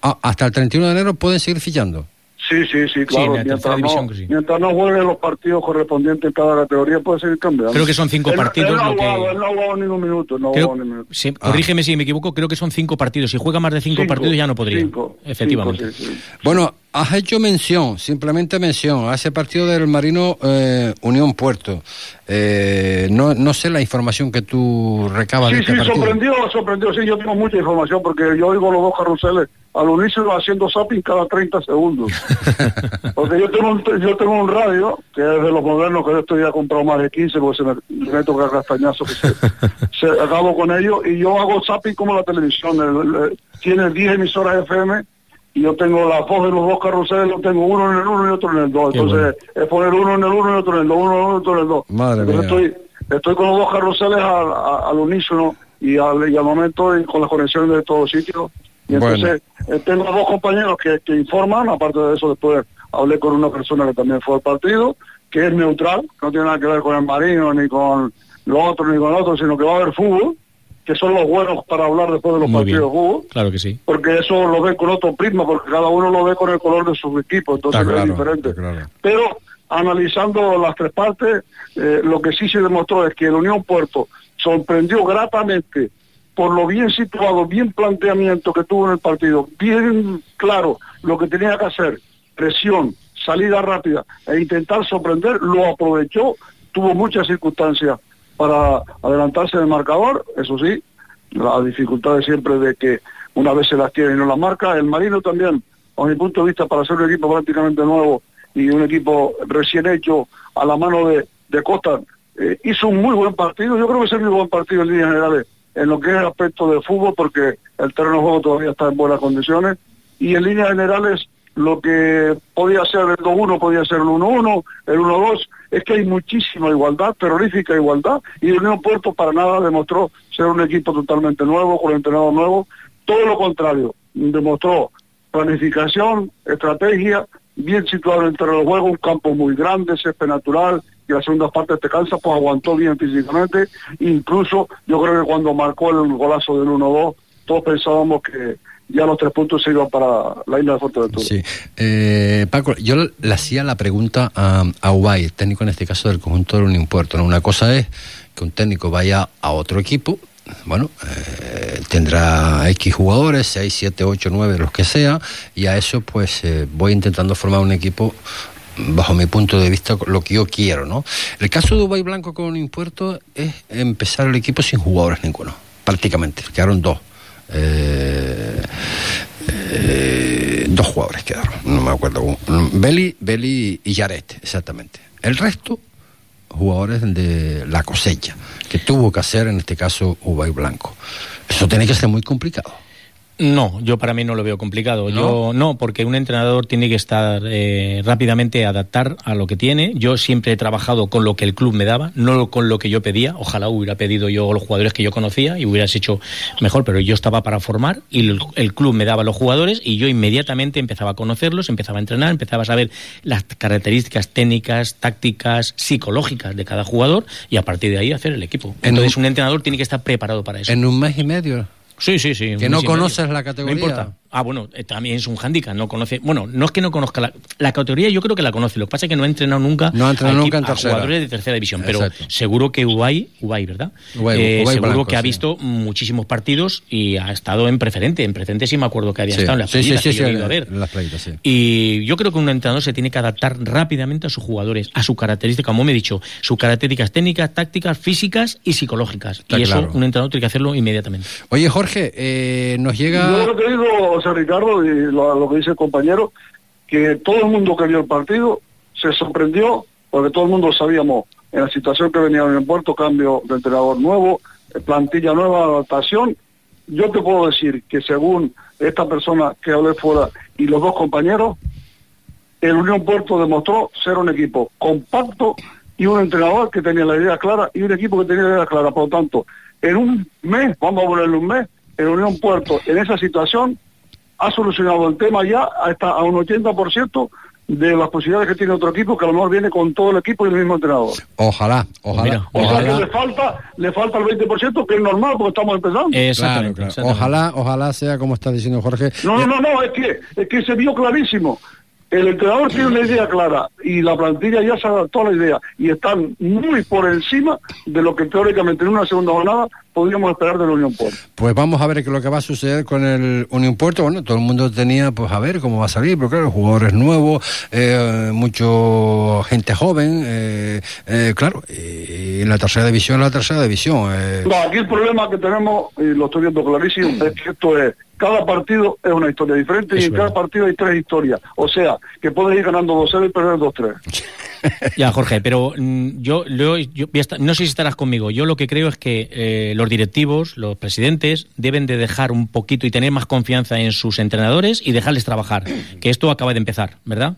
[SPEAKER 2] Ah, hasta el 31 de enero pueden seguir fichando.
[SPEAKER 11] Sí, sí, sí, claro.
[SPEAKER 3] tercera
[SPEAKER 11] mientras, no,
[SPEAKER 3] sí.
[SPEAKER 11] mientras no jueguen los partidos correspondientes en cada categoría, puede seguir cambiando.
[SPEAKER 3] Creo que son cinco
[SPEAKER 11] Él-
[SPEAKER 3] partidos
[SPEAKER 11] Él no,
[SPEAKER 3] lo que-
[SPEAKER 11] él no ha jugado ni un minuto. No
[SPEAKER 3] Creo-
[SPEAKER 11] ni un minuto.
[SPEAKER 3] sí, corrígeme si me equivoco, creo que son cinco partidos. Si juega más de cinco,
[SPEAKER 11] Cinco,
[SPEAKER 3] partidos ya no podría.
[SPEAKER 11] cinco,
[SPEAKER 3] Efectivamente.
[SPEAKER 11] cinco, sí, sí.
[SPEAKER 2] Bueno, has hecho mención, simplemente mención, a ese partido del Marino eh, Unión Puerto. Eh, no, no sé la información que tú recabas de
[SPEAKER 11] Sí,
[SPEAKER 2] este
[SPEAKER 11] sí,
[SPEAKER 2] partido.
[SPEAKER 11] sorprendió, sorprendió. Sí, yo tengo mucha información porque yo oigo los dos carruseles al unísono haciendo zapping cada 30 segundos. [LAUGHS] porque yo tengo, un, yo tengo un radio, que es de los modernos, que yo estoy ya comprado más de 15, porque se me, me toca castañazo que se, [LAUGHS] se acabo con ellos, y yo hago zapping como la televisión. el- el- tiene 10 emisoras FM y yo tengo la voz de los dos carruseles, lo tengo uno en el uno y otro en el dos. Entonces es poner uno en el uno y otro en el dos, uno en el uno y otro en el dos.
[SPEAKER 2] Madre
[SPEAKER 11] Entonces
[SPEAKER 2] mía.
[SPEAKER 11] estoy, estoy con los dos carruseles al, al unísono y al, y al momento y con las conexiones de todos sitios. Y
[SPEAKER 2] Bueno.
[SPEAKER 11] entonces eh, tengo dos compañeros que, que informan, aparte de eso después hablé con una persona que también fue al partido, que es neutral, no tiene nada que ver con el marino, ni con lo otro, ni con lo otro, sino que va a haber fútbol, que son los buenos para hablar después de los
[SPEAKER 3] Muy bien.
[SPEAKER 11] partidos de fútbol
[SPEAKER 3] Claro que sí.
[SPEAKER 11] porque eso lo ve con otro prisma, porque cada uno lo ve con el color de su equipo, entonces
[SPEAKER 2] Está
[SPEAKER 11] es
[SPEAKER 2] claro,
[SPEAKER 11] diferente.
[SPEAKER 2] claro.
[SPEAKER 11] Pero analizando las tres partes, eh, lo que sí se demostró es que el Unión Puerto sorprendió gratamente por lo bien situado, bien planteamiento que tuvo en el partido, bien claro lo que tenía que hacer, presión, salida rápida e intentar sorprender, lo aprovechó, tuvo muchas circunstancias para adelantarse del marcador, eso sí, la dificultad de siempre de que una vez se las tiene y no las marca, el Marino también, a mi punto de vista, para ser un equipo prácticamente nuevo y un equipo recién hecho a la mano de, Costa, eh, hizo un muy buen partido. Yo creo que es un muy buen partido en líneas generales en lo que es el aspecto de fútbol, porque el terreno de juego todavía está en buenas condiciones. Y en líneas generales, lo que podía ser el 2-1 podía ser el 1-1, el 1-2, es que hay muchísima igualdad, terrorífica igualdad, y Unión Puerto para nada demostró ser un equipo totalmente nuevo, con entrenador nuevo, todo lo contrario, demostró planificación, estrategia, bien situado en el terreno de juego, un campo muy grande, césped natural, y la segunda parte te cansa, pues aguantó bien físicamente, incluso yo creo que cuando marcó el golazo del 1-2, todos pensábamos que ya los tres puntos se iban para la isla de Fuerteventura.
[SPEAKER 2] Sí. Eh, Paco, yo le hacía la pregunta a, a Ubay, técnico en este caso del conjunto del Unión Puerto. Una cosa es que un técnico vaya a otro equipo, bueno, eh, tendrá X jugadores, 6, 7, 8, 9, los que sea, y a eso pues eh, voy intentando formar un equipo bajo mi punto de vista lo que yo quiero, ¿no? El caso de Ubay Blanco con Puerto es empezar el equipo sin jugadores ninguno, prácticamente, quedaron dos. Eh, eh, dos jugadores quedaron, no me acuerdo. Beli, Beli y Yaret, exactamente. El resto, jugadores de la cosecha, que tuvo que hacer en este caso Ubay Blanco. Eso tiene que ser muy complicado.
[SPEAKER 3] No, yo para mí no lo veo complicado.
[SPEAKER 2] ¿No?
[SPEAKER 3] Yo no, porque un entrenador tiene que estar eh, rápidamente adaptar a lo que tiene. Yo siempre he trabajado con lo que el club me daba, no con lo que yo pedía. Ojalá hubiera pedido yo los jugadores que yo conocía y hubieras hecho mejor, pero yo estaba para formar y el, el club me daba los jugadores y yo inmediatamente empezaba a conocerlos, empezaba a entrenar, empezaba a saber las características técnicas, tácticas, psicológicas de cada jugador y a partir de ahí hacer el equipo.
[SPEAKER 2] En
[SPEAKER 3] Entonces
[SPEAKER 2] un-
[SPEAKER 3] un entrenador tiene que estar preparado para eso.
[SPEAKER 2] En un mes y medio.
[SPEAKER 3] Sí, sí, sí.
[SPEAKER 2] Que no conoces la categoría.
[SPEAKER 3] No importa. Ah, bueno, eh, también es un hándicap, no conoce. Bueno, no es que no conozca la, la categoría, yo creo que la conoce. Lo que pasa es que no ha entrenado nunca.
[SPEAKER 2] No ha entrenado
[SPEAKER 3] a
[SPEAKER 2] nunca en
[SPEAKER 3] a jugadores de tercera división. Pero
[SPEAKER 2] Exacto.
[SPEAKER 3] seguro que Ubay, Ubay, ¿verdad?
[SPEAKER 2] Ubay-
[SPEAKER 3] Eh,
[SPEAKER 2] Ubay
[SPEAKER 3] seguro
[SPEAKER 2] Blanco,
[SPEAKER 3] que ha
[SPEAKER 2] sí.
[SPEAKER 3] visto muchísimos partidos y ha estado en preferente. En preferente sí me acuerdo que había
[SPEAKER 2] Sí,
[SPEAKER 3] estado en las
[SPEAKER 2] sí, sí,
[SPEAKER 3] playitas yo he
[SPEAKER 2] sí,
[SPEAKER 3] ido a ver.
[SPEAKER 2] las playitas, sí.
[SPEAKER 3] Y yo creo que un entrenador se tiene que adaptar rápidamente a sus jugadores, a sus características, como me he dicho, sus características técnicas, tácticas, físicas y psicológicas.
[SPEAKER 2] Está
[SPEAKER 3] y eso un entrenador tiene que hacerlo inmediatamente.
[SPEAKER 2] Oye, Jorge, eh, nos
[SPEAKER 11] Yo
[SPEAKER 2] llega...
[SPEAKER 11] lo que digo, José Ricardo, y lo, lo que dice el compañero, que todo el mundo que vio el partido se sorprendió, porque todo el mundo sabíamos en la situación que venía en el puerto, cambio de entrenador nuevo, eh, plantilla nueva, adaptación. Yo te puedo decir que según esta persona que hablé fuera y los dos compañeros, el Unión Puerto demostró ser un equipo compacto y un entrenador que tenía la idea clara y un equipo que tenía la idea clara. Por lo tanto, en un mes, vamos a ponerle un mes, el Unión Puerto en esa situación ha solucionado el tema ya hasta a un 80% de las posibilidades que tiene otro equipo que a lo mejor viene con todo el equipo y el mismo entrenador.
[SPEAKER 2] Ojalá, ojalá,
[SPEAKER 11] O sea que
[SPEAKER 2] ojalá.
[SPEAKER 11] le falta, le falta el 20% que es normal porque estamos empezando.
[SPEAKER 2] Claro, claro. Ojalá, ojalá sea como está diciendo Jorge.
[SPEAKER 11] No, no, no, no, es que, es que se vio clarísimo. El entrenador tiene una idea clara y la plantilla ya se adaptó a la idea y están muy por encima de lo que teóricamente en una segunda jornada podríamos esperar de la Unión Puerto.
[SPEAKER 2] Pues vamos a ver qué es lo que va a suceder con el Unión Puerto. Bueno, todo el mundo tenía, pues a ver cómo va a salir, pero claro, jugadores nuevos, eh, mucho gente joven, eh, eh, claro, y en la tercera división, la tercera división. eh,
[SPEAKER 11] No, aquí el problema que tenemos, y lo estoy viendo clarísimo, es que esto es, cada partido es una historia diferente y en cada partido hay tres historias. O sea, que puedes ir ganando 2-0 y perder 2-3. [LAUGHS] [LAUGHS]
[SPEAKER 3] Ya, Jorge, pero mm, yo, no sé si estarás conmigo. Yo lo que creo es que eh, los directivos, los presidentes, deben de dejar un poquito y tener más confianza en sus entrenadores y dejarles trabajar, [CLEARS THROAT] que esto acaba de empezar, ¿verdad?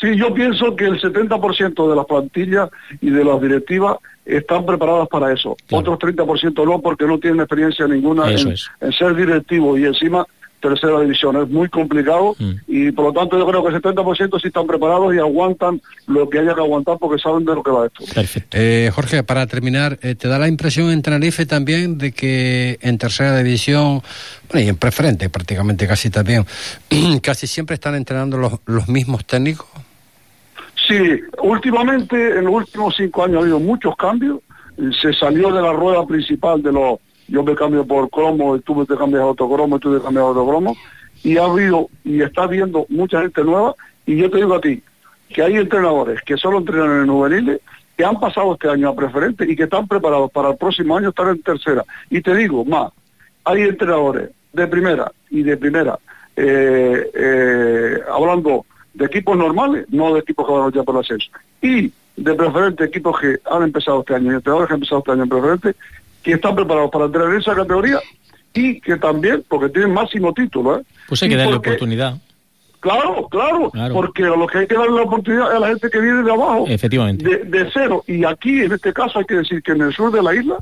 [SPEAKER 11] Sí, yo pienso que el 70% de las plantillas y de las directivas están preparadas para eso. Otros 30% no, porque no tienen experiencia ninguna en, ser directivo y encima tercera división. Es muy complicado
[SPEAKER 3] Mm.
[SPEAKER 11] y por lo tanto yo creo que el 70% sí están preparados y aguantan lo que haya que aguantar porque saben de lo que va esto.
[SPEAKER 3] Perfecto.
[SPEAKER 2] eh, Jorge, para terminar, eh, ¿te da la impresión en Tenerife también de que en tercera división, bueno, y en preferente prácticamente casi también, [CLEARS THROAT] casi siempre están entrenando los, los mismos técnicos?
[SPEAKER 11] Sí, últimamente, en los últimos cinco años ha habido muchos cambios. Se salió de la rueda principal de los, yo me cambio por cromo, y tú te cambias a otro cromo, y tú te cambias a otro cromo. Y ha habido, y está habiendo mucha gente nueva. Y yo te digo a ti, que hay entrenadores que solo entrenan en juveniles, que han pasado este año a preferente y que están preparados para el próximo año estar en tercera. Y te digo, más, hay entrenadores de primera y de primera, eh, eh, hablando de equipos normales, no de equipos que van a luchar por el ascenso. Y de preferente equipos que han empezado este año, y entrenadores que han empezado este año en preferente, que están preparados para entrar en esa categoría y que también, porque tienen máximo título, ¿eh?
[SPEAKER 3] Pues hay que darle
[SPEAKER 11] porque-
[SPEAKER 3] oportunidad.
[SPEAKER 11] Claro, claro,
[SPEAKER 3] Claro.
[SPEAKER 11] porque a lo que hay que darle la oportunidad es a la gente que viene de abajo,
[SPEAKER 3] Efectivamente.
[SPEAKER 11] de, de cero. Y aquí, en este caso, hay que decir que en el sur de la isla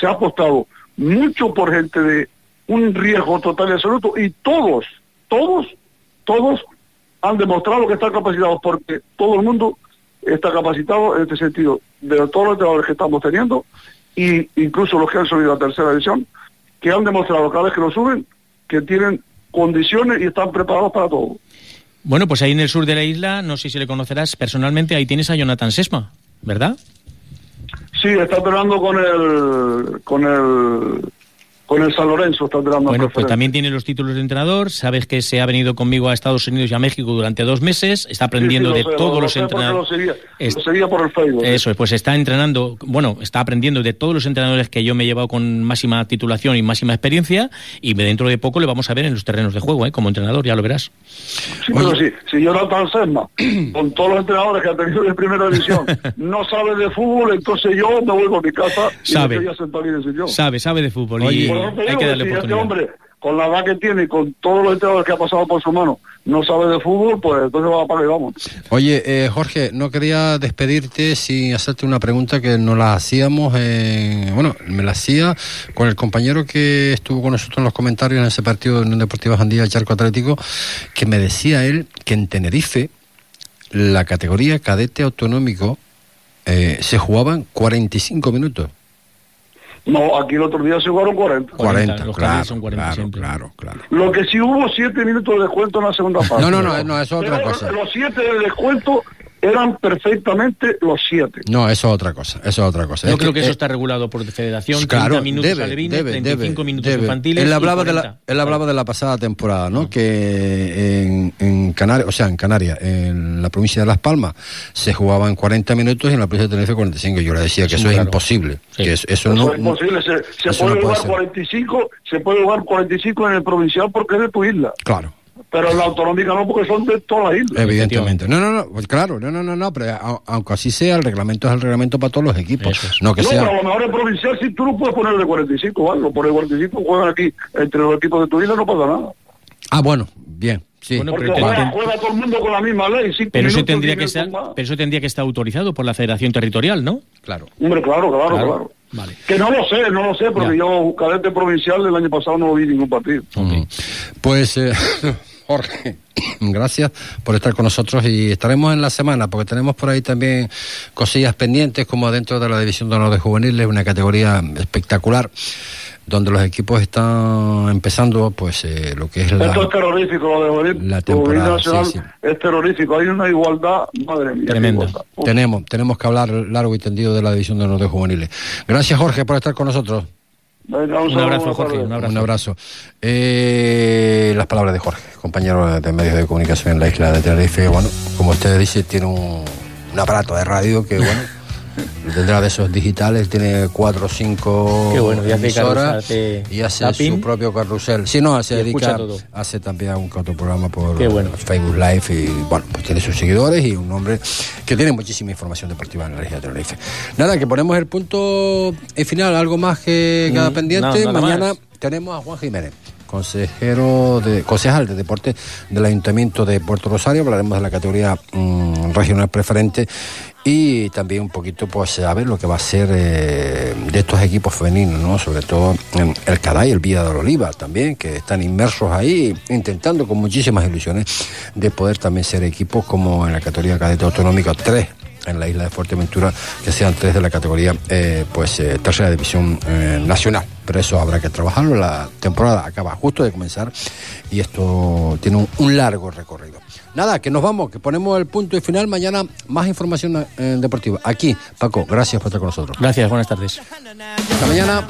[SPEAKER 11] se ha apostado mucho por gente de un riesgo total y absoluto y todos, todos, todos han demostrado que están capacitados porque todo el mundo está capacitado en este sentido. De todos los entrenadores que estamos teniendo y incluso los que han subido a tercera división, que han demostrado cada vez que lo suben que tienen condiciones y están preparados para todo.
[SPEAKER 3] Bueno, pues ahí en el sur de la isla, no sé si le conocerás personalmente, ahí tienes a Jonathan Sesma, ¿verdad?
[SPEAKER 11] Sí, está entrenando con el con el con el San Lorenzo, está entrenando en
[SPEAKER 3] Bueno, pues también tiene los títulos de entrenador, sabes que se ha venido conmigo a Estados Unidos y a México durante dos meses, está aprendiendo
[SPEAKER 11] Sí, sí, lo
[SPEAKER 3] de
[SPEAKER 11] sé,
[SPEAKER 3] todos
[SPEAKER 11] lo
[SPEAKER 3] los entrenadores.
[SPEAKER 11] Lo seguía,
[SPEAKER 3] Es-
[SPEAKER 11] lo seguía por el Facebook.
[SPEAKER 3] Eso, es, pues está entrenando, bueno, está aprendiendo de todos los entrenadores que yo me he llevado con máxima titulación y máxima experiencia y dentro de poco le vamos a ver en los terrenos de juego, ¿eh? como entrenador, ya lo verás.
[SPEAKER 11] Sí, pero sí, si Jonathan Sesma, [CLEARS THROAT] con todos los entrenadores que ha tenido de primera división, [LAUGHS] no sabe de fútbol, entonces yo me vuelvo a mi casa y
[SPEAKER 3] Sabe.
[SPEAKER 11] me voy a sentar en el sillón.
[SPEAKER 3] Sabe, sabe de fútbol y Hay
[SPEAKER 11] digo
[SPEAKER 3] que darle
[SPEAKER 11] si este
[SPEAKER 3] oportunidad.
[SPEAKER 11] hombre, con la edad que tiene y con todos los entrenadores que ha pasado por su mano, no sabe de fútbol, pues entonces va para vamos.
[SPEAKER 2] Oye, eh, Jorge, no quería despedirte sin hacerte una pregunta que nos la hacíamos, eh, bueno, me la hacía con el compañero que estuvo con nosotros en los comentarios en ese partido de Unión Deportiva Jandía Charco Atlético, que me decía él que en Tenerife la categoría cadete autonómico eh, se jugaban 45 minutos.
[SPEAKER 11] No, aquí el otro día se jugaron 40.
[SPEAKER 2] 40,
[SPEAKER 3] los
[SPEAKER 2] claro,
[SPEAKER 3] son 40
[SPEAKER 2] claro,
[SPEAKER 3] siempre.
[SPEAKER 2] claro, claro.
[SPEAKER 11] Lo que sí hubo 7 minutos de descuento en la segunda parte.
[SPEAKER 2] No, no, no, no, eso es otra
[SPEAKER 11] Pero
[SPEAKER 2] cosa.
[SPEAKER 11] Los 7 de descuento eran perfectamente los 7.
[SPEAKER 2] No, eso es otra cosa, eso es otra cosa.
[SPEAKER 3] Yo
[SPEAKER 2] Es
[SPEAKER 3] creo que eso
[SPEAKER 2] eh,
[SPEAKER 3] está regulado por federación,
[SPEAKER 2] Claro,
[SPEAKER 3] 30 minutos
[SPEAKER 2] debe,
[SPEAKER 3] alevines,
[SPEAKER 2] debe,
[SPEAKER 3] 35
[SPEAKER 2] debe,
[SPEAKER 3] minutos
[SPEAKER 2] debe.
[SPEAKER 3] infantiles
[SPEAKER 2] Él
[SPEAKER 3] y
[SPEAKER 2] hablaba, de
[SPEAKER 3] 40.
[SPEAKER 2] la, él hablaba de la pasada temporada, ¿no? Que en, en Canarias, o sea, en Canarias, en la provincia de Las Palmas, se jugaban 40 minutos y en la provincia de Tenerife 45. Yo le decía que
[SPEAKER 3] Sí,
[SPEAKER 2] eso es imposible.
[SPEAKER 3] Sí.
[SPEAKER 2] Que eso, eso
[SPEAKER 11] Eso
[SPEAKER 2] no,
[SPEAKER 11] es imposible. Se, se puede
[SPEAKER 2] no
[SPEAKER 11] jugar
[SPEAKER 2] ser.
[SPEAKER 11] 45, se puede jugar 45 en el provincial porque es de tu isla.
[SPEAKER 2] Claro.
[SPEAKER 11] Pero en la autonómica no, porque son de todas las islas.
[SPEAKER 2] Evidentemente. No, no, no, pues claro, no, no, no, no, pero a- aunque así sea, el reglamento es el reglamento para todos los equipos. No que
[SPEAKER 11] no, pero a
[SPEAKER 2] sea.
[SPEAKER 11] lo mejor en provincial si tú no puedes poner de 45, ¿vale? Lo pones de 45, juegan aquí entre los equipos de tu isla, no pasa nada.
[SPEAKER 2] Ah, bueno, bien, sí.
[SPEAKER 3] Bueno,
[SPEAKER 11] Porque
[SPEAKER 3] pero
[SPEAKER 11] juega, juega todo el mundo con la misma ley.
[SPEAKER 3] Pero eso tendría que estar, pero eso tendría que estar autorizado por la Federación Territorial, ¿no?
[SPEAKER 2] Claro.
[SPEAKER 11] Hombre, claro, claro,
[SPEAKER 3] Claro.
[SPEAKER 11] claro.
[SPEAKER 3] Vale.
[SPEAKER 11] Que no lo sé, no lo sé, porque
[SPEAKER 3] Ya.
[SPEAKER 11] yo, cadete provincial, el año pasado no vi ningún partido.
[SPEAKER 2] Mm. Pues, eh, [LAUGHS] Jorge, [COUGHS] gracias por estar con nosotros y estaremos en la semana porque tenemos por ahí también cosillas pendientes como dentro de la División de Honor de Juveniles, una categoría espectacular donde los equipos están empezando pues eh, lo que es la...
[SPEAKER 11] Esto es terrorífico, lo de
[SPEAKER 2] la temporada,
[SPEAKER 11] Nacional
[SPEAKER 2] sí, sí.
[SPEAKER 11] es terrorífico. Hay una igualdad, madre mía.
[SPEAKER 3] Tremenda.
[SPEAKER 2] Tenemos, tenemos que hablar largo y tendido de la División de Honor de Juveniles. Gracias Jorge por estar con nosotros.
[SPEAKER 11] Venga,
[SPEAKER 3] Un abrazo, Jorge, un abrazo.
[SPEAKER 2] Un abrazo. Eh, las palabras de Jorge, compañero de medios de comunicación en la isla de Tenerife. Bueno, como usted dice, tiene un, un aparato de radio que, bueno, [LAUGHS] tendrá de esos digitales, tiene cuatro o cinco
[SPEAKER 3] Qué bueno, y hace
[SPEAKER 2] emisoras
[SPEAKER 3] carrusel, hace
[SPEAKER 2] y hace
[SPEAKER 3] zapping.
[SPEAKER 2] su propio carrusel. Sí, no, se dedica, hace también que otro programa por
[SPEAKER 3] bueno.
[SPEAKER 2] Facebook Live y, bueno, pues tiene sus seguidores y un hombre que tiene muchísima información deportiva en la isla de Tenerife. Nada, que ponemos el punto y final, algo más que queda
[SPEAKER 3] Mm,
[SPEAKER 2] pendiente.
[SPEAKER 3] no,
[SPEAKER 2] Mañana
[SPEAKER 3] más.
[SPEAKER 2] tenemos a Juan Jiménez, consejero de, concejal de deporte del Ayuntamiento de Puerto Rosario. Hablaremos de la categoría mm, regional preferente y también un poquito, pues, a ver lo que va a ser eh, de estos equipos femeninos, ¿no? Sobre todo en el Caday, el Villa de Oliva también, que están inmersos ahí, intentando con muchísimas ilusiones de poder también ser equipos como en la categoría cadete autonómica 3 en la isla de Fuerteventura que sean tres de la categoría eh, pues eh, tercera división eh, nacional. Pero eso habrá que trabajarlo. La temporada acaba justo de comenzar y esto tiene un, un largo recorrido. Nada que nos vamos que ponemos el punto y final. Mañana más información eh, deportiva. Aquí Paco gracias por estar con nosotros.
[SPEAKER 3] Gracias, buenas tardes.
[SPEAKER 2] hasta mañana